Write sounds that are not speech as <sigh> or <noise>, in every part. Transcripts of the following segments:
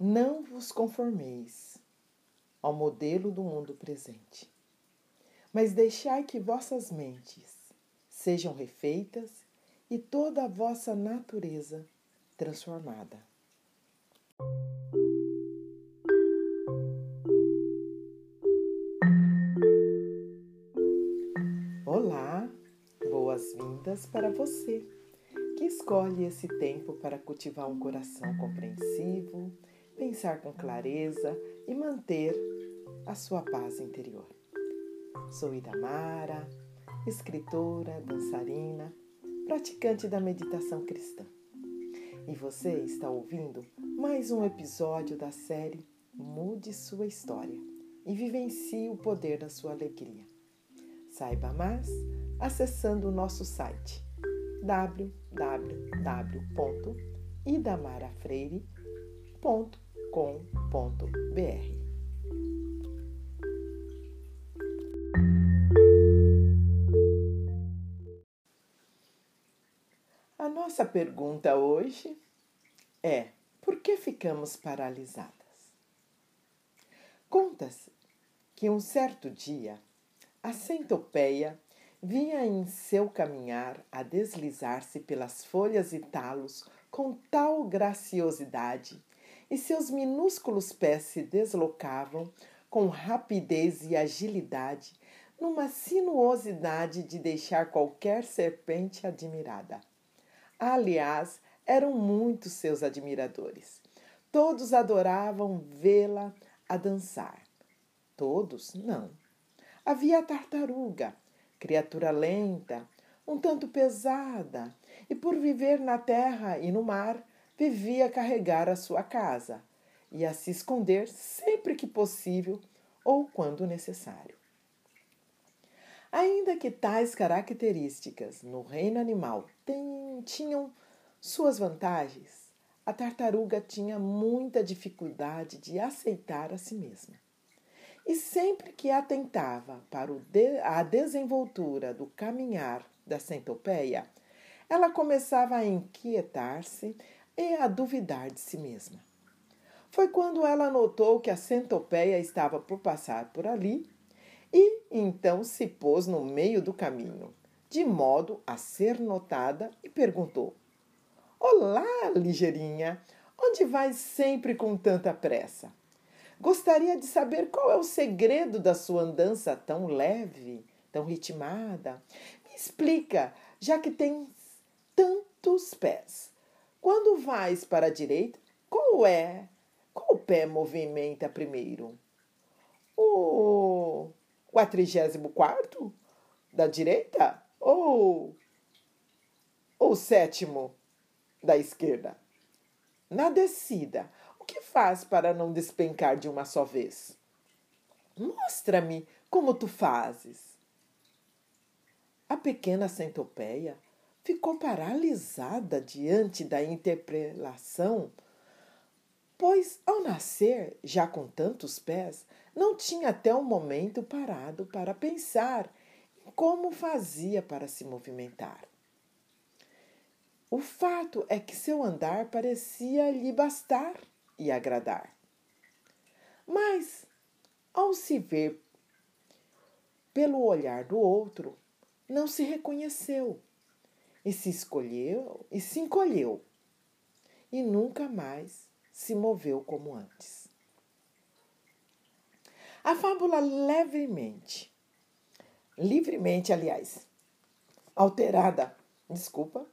Não vos conformeis ao modelo do mundo presente, mas deixai que vossas mentes sejam refeitas e toda a vossa natureza transformada. Olá, boas-vindas para você que escolhe esse tempo para cultivar um coração compreensivo, pensar com clareza e manter a sua paz interior. Sou Idamara, escritora, dançarina, praticante da meditação cristã. E você está ouvindo mais um episódio da série Mude Sua História e vivencie o poder da sua alegria. Saiba mais acessando o nosso site www.idamarafreire.com.br. A nossa pergunta hoje é: por que ficamos paralisadas? Conta-se que um certo dia a centopeia vinha em seu caminhar a deslizar-se pelas folhas e talos com tal graciosidade, e seus minúsculos pés se deslocavam com rapidez e agilidade, numa sinuosidade de deixar qualquer serpente admirada. Aliás, eram muitos seus admiradores. Todos adoravam vê-la a dançar. Todos, não. Havia a tartaruga, criatura lenta, um tanto pesada, e por viver na terra e no mar, vivia a carregar a sua casa e a se esconder sempre que possível ou quando necessário. Ainda que tais características no reino animal tem, tinham suas vantagens, a tartaruga tinha muita dificuldade de aceitar a si mesma. E sempre que atentava para de, a desenvoltura do caminhar da centopeia, ela começava a inquietar-se e a duvidar de si mesma. Foi quando ela notou que a centopeia estava por passar por ali e então se pôs no meio do caminho, de modo a ser notada, e perguntou: Olá, ligeirinha, onde vais sempre com tanta pressa? Gostaria de saber qual é o segredo da sua andança tão leve, tão ritmada. Me explica, já que tens tantos pés. Quando vais para a direita, qual é? Qual pé movimenta primeiro? O quatrigésimo quarto da direita ou o sétimo da esquerda? Na descida, o que faz para não despencar de uma só vez? Mostra-me como tu fazes. A pequena centopeia ficou paralisada diante da interpelação pois ao nascer, já com tantos pés, não tinha até o um momento parado para pensar em como fazia para se movimentar. O fato é que seu andar parecia lhe bastar e agradar. Mas, ao se ver pelo olhar do outro, não se reconheceu e se escolheu e se encolheu e nunca mais se moveu como antes. A fábula levemente, livremente, aliás, alterada, desculpa,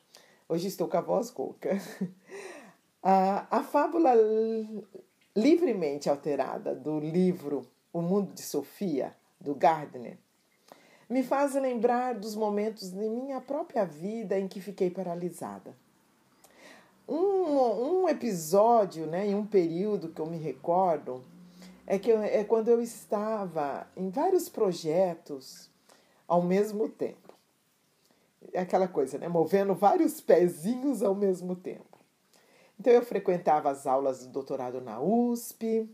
hoje estou com a voz rouca. <laughs> A, a fábula livremente alterada do livro O Mundo de Sofia, do Gardner, me faz lembrar dos momentos de minha própria vida em que fiquei paralisada. Um, um episódio, né, em um período que eu me recordo, é, que eu, é quando eu estava em vários projetos ao mesmo tempo. É aquela coisa, né? Movendo vários pezinhos ao mesmo tempo. Então eu frequentava as aulas do doutorado na USP,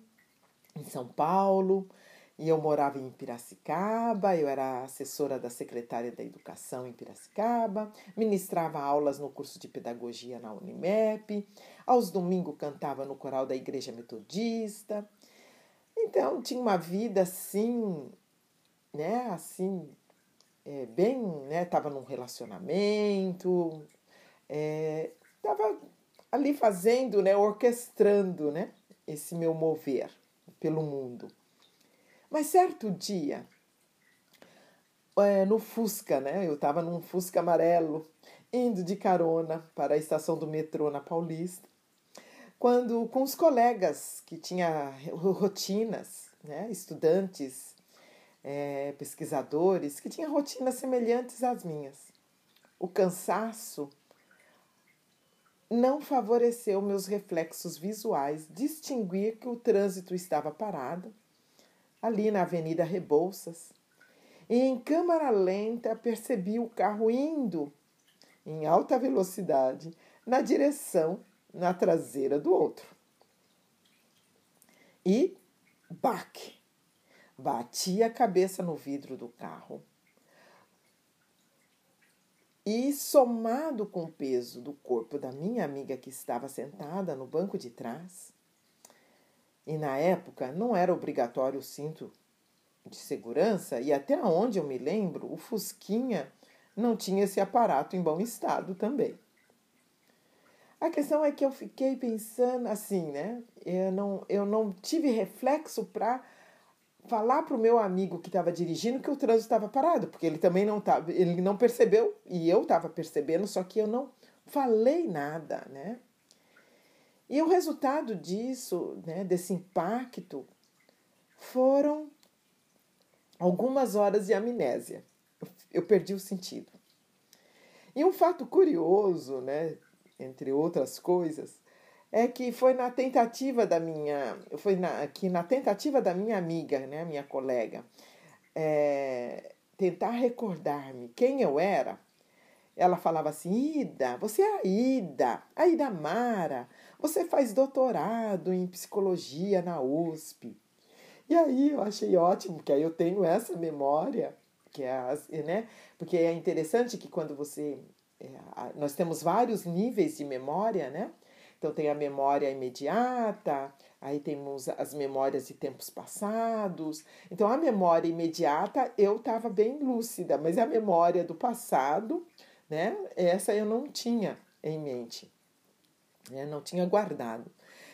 em São Paulo, E eu morava em Piracicaba, eu era assessora da secretária da Educação em Piracicaba, ministrava aulas no curso de pedagogia na Unimep, aos domingos cantava no coral da Igreja Metodista. Então tinha uma vida assim, né, assim, é, bem, né, tava num relacionamento, é, ali fazendo, né, orquestrando, né, esse meu mover pelo mundo. Mas certo dia, é, no Fusca, né? Eu estava num Fusca amarelo, indo de carona para a estação do metrô na Paulista, quando com os colegas que tinha rotinas, né? Estudantes, é, pesquisadores, que tinham rotinas semelhantes às minhas. O cansaço não favoreceu meus reflexos visuais distinguir que o trânsito estava parado ali na Avenida Rebouças, e em câmara lenta percebi o carro indo em alta velocidade na direção na traseira do outro. E baque! Bati a cabeça no vidro do carro. E somado com o peso do corpo da minha amiga que estava sentada no banco de trás, e na época não era obrigatório o cinto de segurança, e até onde eu me lembro, o Fusquinha não tinha esse aparato em bom estado também. A questão é que eu fiquei pensando assim, né? Eu não, eu não tive reflexo para falar para o meu amigo que estava dirigindo que o trânsito estava parado, porque ele também não tava, ele não percebeu e eu estava percebendo, só que eu não falei nada, né? E o resultado disso, né, desse impacto, foram algumas horas de amnésia. Eu perdi o sentido. E um fato curioso, né, entre outras coisas, é que foi na tentativa da minha, foi na, que na tentativa da minha amiga, né, minha colega, é, tentar recordar-me quem eu era, ela falava assim: Ida, você é a Ida, a Ida Mara, você faz doutorado em psicologia na USP. E aí eu achei ótimo, que aí eu tenho essa memória, que é, né? Porque é interessante que quando você. É, nós temos vários níveis de memória, né? Então tem a memória imediata, aí temos as memórias de tempos passados. Então a memória imediata eu estava bem lúcida, mas a memória do passado, né? Essa eu não tinha em mente né? não tinha guardado.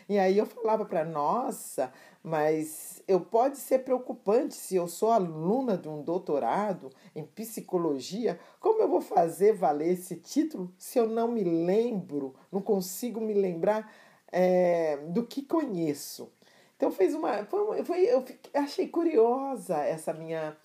E aí eu falava para nossa, mas eu pode ser preocupante se eu sou aluna de um doutorado em psicologia, como eu vou fazer valer esse título se eu não me lembro, não consigo me lembrar é, do que conheço? Então fez uma, foi, foi eu achei curiosa essa minha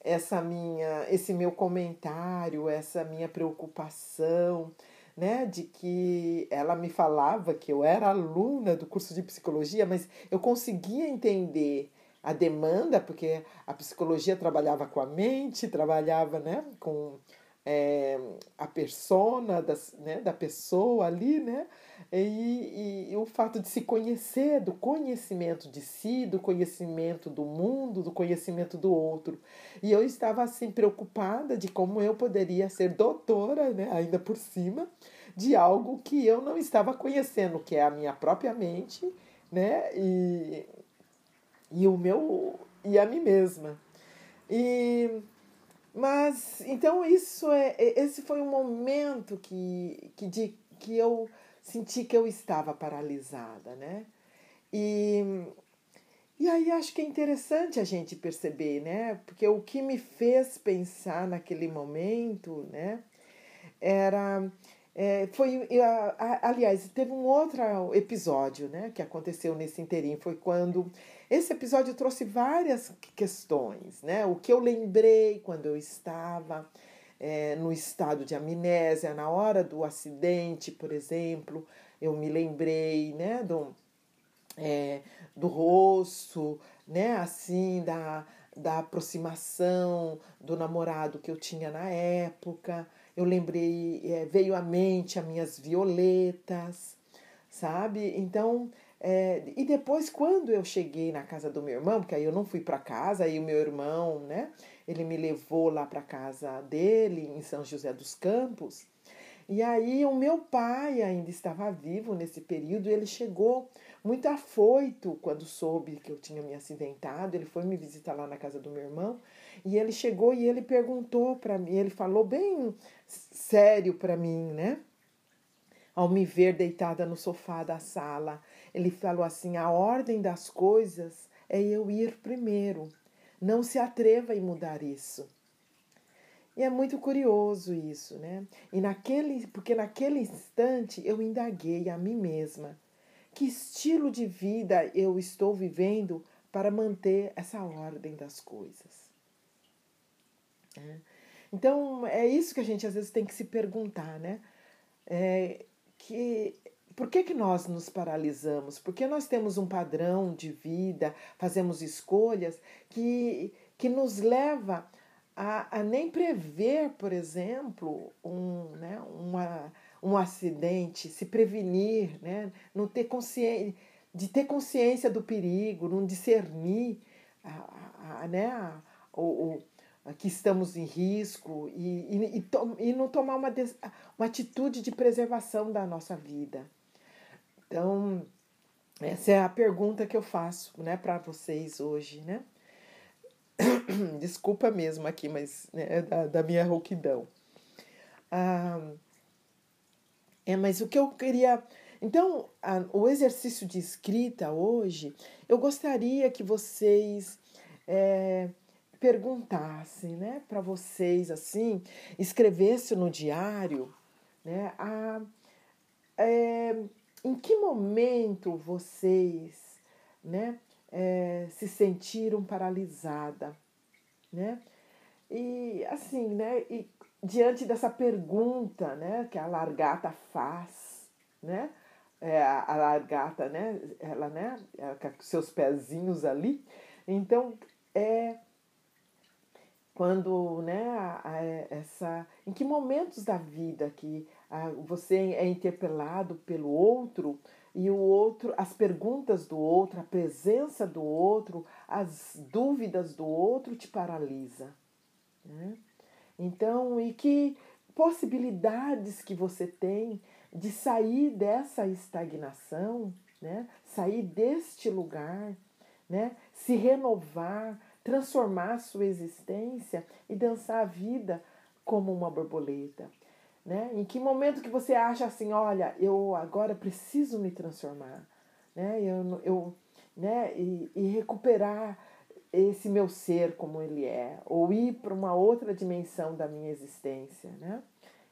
essa minha esse meu comentário, essa minha preocupação né, de que ela me falava que eu era aluna do curso de psicologia, mas eu conseguia entender a demanda, porque a psicologia trabalhava com a mente, trabalhava né, com é, a persona das, né, da pessoa ali, né? E, e, e, o fato de se conhecer, do conhecimento de si, do conhecimento do mundo, do conhecimento do outro. E eu estava assim preocupada de como eu poderia ser doutora, né, ainda por cima, de algo que eu não estava conhecendo, que é a minha própria mente, né? E, e o meu e a mim mesma. E mas então isso é, esse foi um momento que que de que eu senti que eu estava paralisada, né? E e aí acho que é interessante a gente perceber, né? Porque o que me fez pensar naquele momento, né, era é, foi, aliás, teve um outro episódio né, que aconteceu nesse inteirinho. Foi quando esse episódio trouxe várias questões. Né? O que eu lembrei quando eu estava é, no estado de amnésia, na hora do acidente, por exemplo, eu me lembrei né, do, é, do rosto, né, assim, da, da aproximação do namorado que eu tinha na época eu lembrei, é, veio à mente as minhas violetas, sabe? Então, É, e depois, quando eu cheguei na casa do meu irmão, porque aí eu não fui para casa, aí o meu irmão, né, ele me levou lá para casa dele, em São José dos Campos. E aí o meu pai ainda estava vivo nesse período, ele chegou muito afoito quando soube que eu tinha me acidentado. Ele foi me visitar lá na casa do meu irmão e ele chegou e ele perguntou para mim, ele falou bem sério para mim, né? Ao me ver deitada no sofá da sala, ele falou assim: a ordem das coisas é eu ir primeiro. Não se atreva em mudar isso. E é muito curioso isso, né? E naquele, porque naquele instante eu indaguei a mim mesma que estilo de vida eu estou vivendo para manter essa ordem das coisas. É. Então é isso que a gente às vezes tem que se perguntar, né? É, que por que, que nós nos paralisamos? Porque nós temos um padrão de vida, fazemos escolhas que, que nos leva a, a nem prever, por exemplo, um, né, uma, um acidente, se prevenir, né, não ter consciência, de ter consciência do perigo, não discernir a, a, né, a, o, o, que estamos em risco e, e, e, to, e não tomar uma, uma atitude de preservação da nossa vida. Então, essa é a pergunta que eu faço né, para vocês hoje, né? <coughs> Desculpa mesmo aqui, mas né, é da, da minha rouquidão. Ah, é, mas o que eu queria. Então, a, o exercício de escrita hoje, eu gostaria que vocês é, perguntassem, né, para vocês assim, escrevessem no diário, né, a, é, em que momento vocês, né, é, se sentiram paralisada, né? E assim, né? E diante dessa pergunta, né? Que a largata faz, né? É, a largata, né? Ela, né? Ela, com seus pezinhos ali. Então, é quando, né? A, essa, em que momentos da vida que a, você é interpelado pelo outro e o outro, as perguntas do outro, a presença do outro, as dúvidas do outro te paralisa. Né? Então, e que possibilidades que você tem de sair dessa estagnação, né? sair deste lugar, né? se renovar, transformar sua existência e dançar a vida como uma borboleta. Né? Em que momento que você acha assim, olha, eu agora preciso me transformar, né? Eu, eu, né? E, e recuperar esse meu ser como ele é, ou ir para uma outra dimensão da minha existência, né?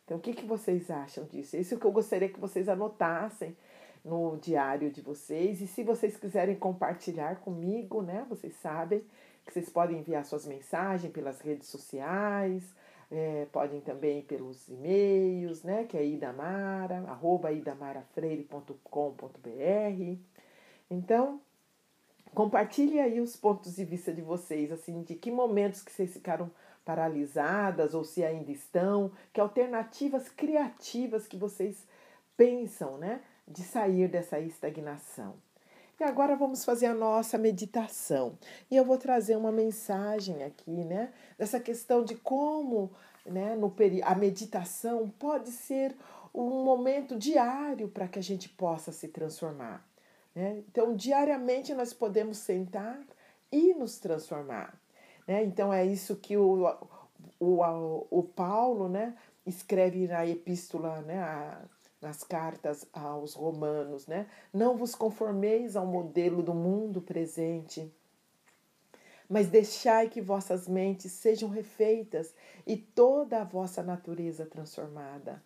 Então, o que, que vocês acham disso? Isso é que eu gostaria que vocês anotassem no diário de vocês. E se vocês quiserem compartilhar comigo, né? Vocês sabem que vocês podem enviar suas mensagens pelas redes sociais, é, podem também pelos e-mails, né, que é idamara, arroba idamarafreire.com.br. Então, compartilhe aí os pontos de vista de vocês, assim, de que momentos que vocês ficaram paralisadas ou se ainda estão, que alternativas criativas que vocês pensam, né, de sair dessa estagnação. E agora vamos fazer a nossa meditação. E eu vou trazer uma mensagem aqui, né? Dessa questão de como né, no peri a meditação pode ser um momento diário para que a gente possa se transformar. Né? Então, diariamente nós podemos sentar e nos transformar. Né? Então, é isso que o, o, o Paulo né, escreve na epístola, né, a, nas cartas aos romanos, né? Não vos conformeis ao modelo do mundo presente, mas deixai que vossas mentes sejam refeitas e toda a vossa natureza transformada.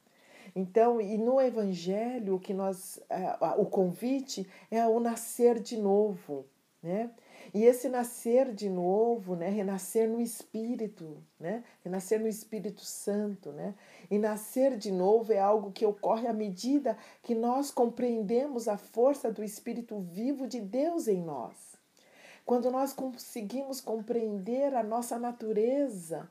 Então, e no evangelho que nós uh, o convite é o nascer de novo, né? E esse nascer de novo, né, renascer no Espírito, né, renascer no Espírito Santo, né, e nascer de novo é algo que ocorre à medida que nós compreendemos a força do Espírito vivo de Deus em nós. Quando nós conseguimos compreender a nossa natureza,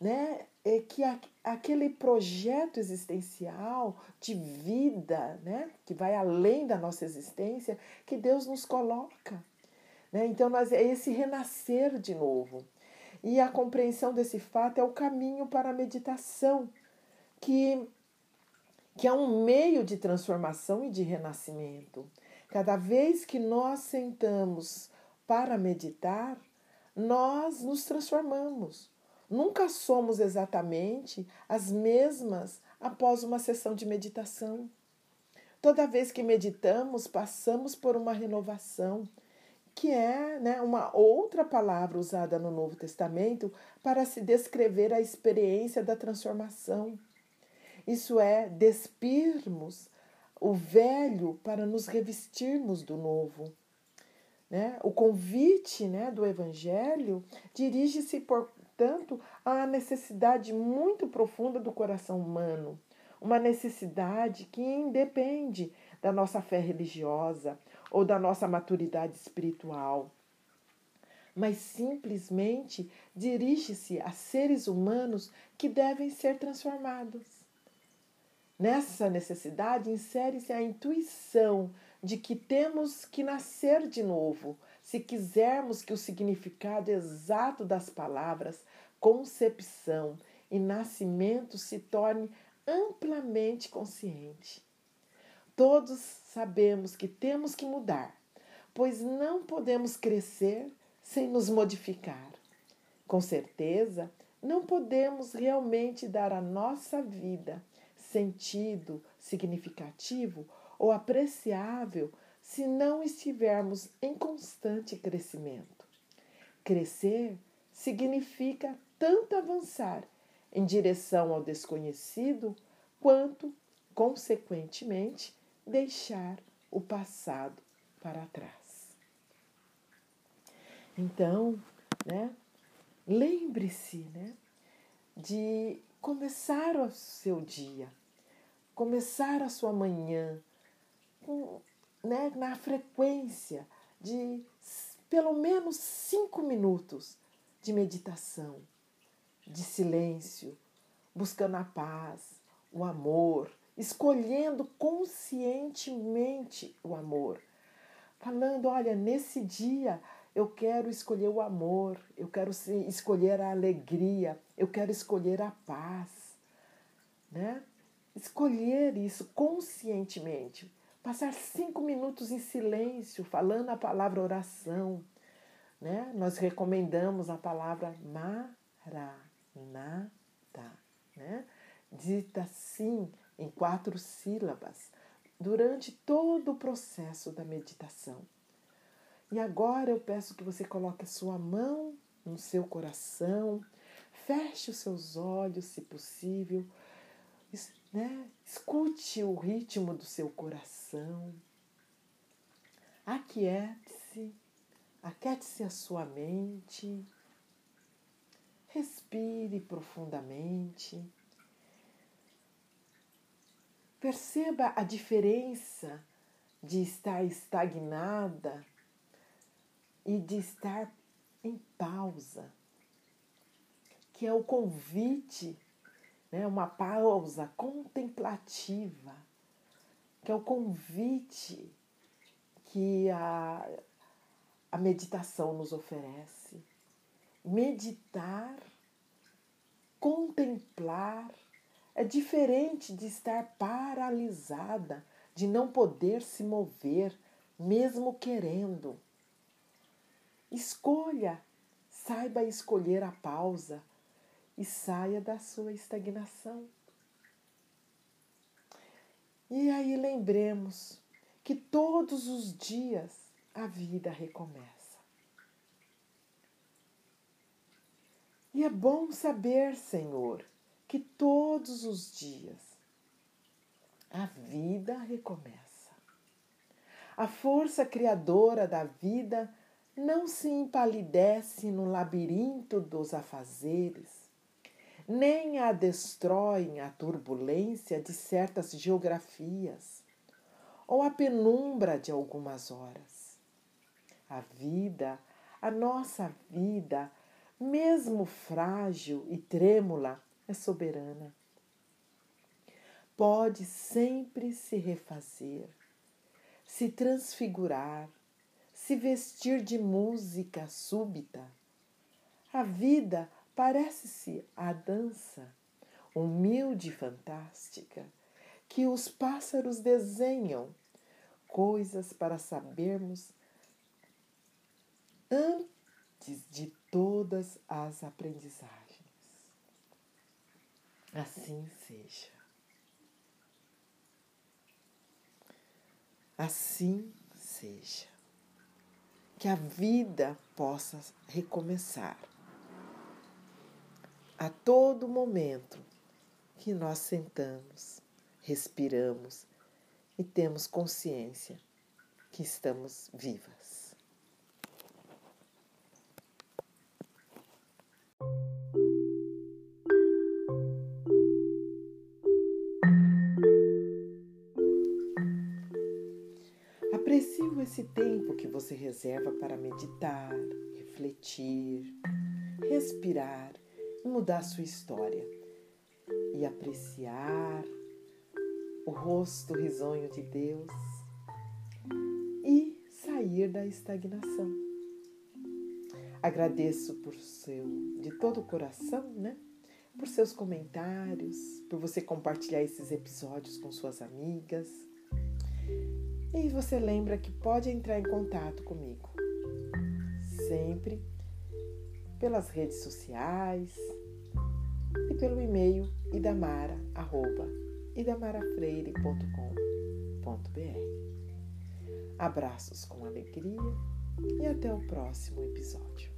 né, é que aquele projeto existencial de vida, né, que vai além da nossa existência, que Deus nos coloca. Né? Então, nós, é esse renascer de novo. E a compreensão desse fato é o caminho para a meditação, que, que é um meio de transformação e de renascimento. Cada vez que nós sentamos para meditar, nós nos transformamos. Nunca somos exatamente as mesmas após uma sessão de meditação. Toda vez que meditamos, passamos por uma renovação, que é né, uma outra palavra usada no Novo Testamento para se descrever a experiência da transformação. Isso é, despirmos o velho para nos revestirmos do novo. Né? O convite né, do Evangelho dirige-se, portanto, a necessidade muito profunda do coração humano, uma necessidade que independe da nossa fé religiosa ou da nossa maturidade espiritual, mas simplesmente dirige-se a seres humanos que devem ser transformados. Nessa necessidade insere-se a intuição de que temos que nascer de novo, se quisermos que o significado exato das palavras concepção e nascimento se torne amplamente consciente. Todos sabemos que temos que mudar, pois não podemos crescer sem nos modificar. Com certeza, não podemos realmente dar à nossa vida sentido significativo ou apreciável se não estivermos em constante crescimento. Crescer significa tanto avançar em direção ao desconhecido, quanto, consequentemente, deixar o passado para trás. Então, né, lembre-se né, de começar o seu dia, começar a sua manhã com, né, na frequência de pelo menos cinco minutos de meditação, de silêncio, buscando a paz, o amor, escolhendo conscientemente o amor. Falando, olha, nesse dia eu quero escolher o amor, eu quero escolher a alegria, eu quero escolher a paz, né? Escolher isso conscientemente. Passar cinco minutos em silêncio, falando a palavra oração, né? Nós recomendamos a palavra maranata, né? dita assim em quatro sílabas durante todo o processo da meditação. E agora eu peço que você coloque a sua mão no seu coração, feche os seus olhos, se possível, né? escute o ritmo do seu coração, aquiete-se Aquete-se a sua mente, respire profundamente. Perceba a diferença de estar estagnada e de estar em pausa, que é o convite, né, uma pausa contemplativa, que é o convite que a, a meditação nos oferece. Meditar, contemplar, é diferente de estar paralisada, de não poder se mover, mesmo querendo. Escolha, saiba escolher a pausa e saia da sua estagnação. E aí lembremos que todos os dias a vida recomeça. E é bom saber, Senhor, que todos os dias a vida recomeça. A força criadora da vida não se empalidece no labirinto dos afazeres, nem a destrói a turbulência de certas geografias ou a penumbra de algumas horas. A vida, a nossa vida, mesmo frágil e trêmula, é soberana. Pode sempre se refazer, se transfigurar, se vestir de música súbita. A vida parece-se a dança, humilde e fantástica, que os pássaros desenham, coisas para sabermos antes de todas as aprendizagens. Assim seja. Assim seja. Que a vida possa recomeçar. A todo momento que nós sentamos, respiramos e temos consciência que estamos vivas. Reserva para meditar, refletir, respirar e mudar sua história e apreciar o rosto risonho de Deus e sair da estagnação. Agradeço por seu de todo o coração, né? Por seus comentários, por você compartilhar esses episódios com suas amigas e você lembra que pode entrar em contato comigo sempre pelas redes sociais e pelo e-mail idamara@idamarafreire.com.br. Abraços com alegria e até o próximo episódio.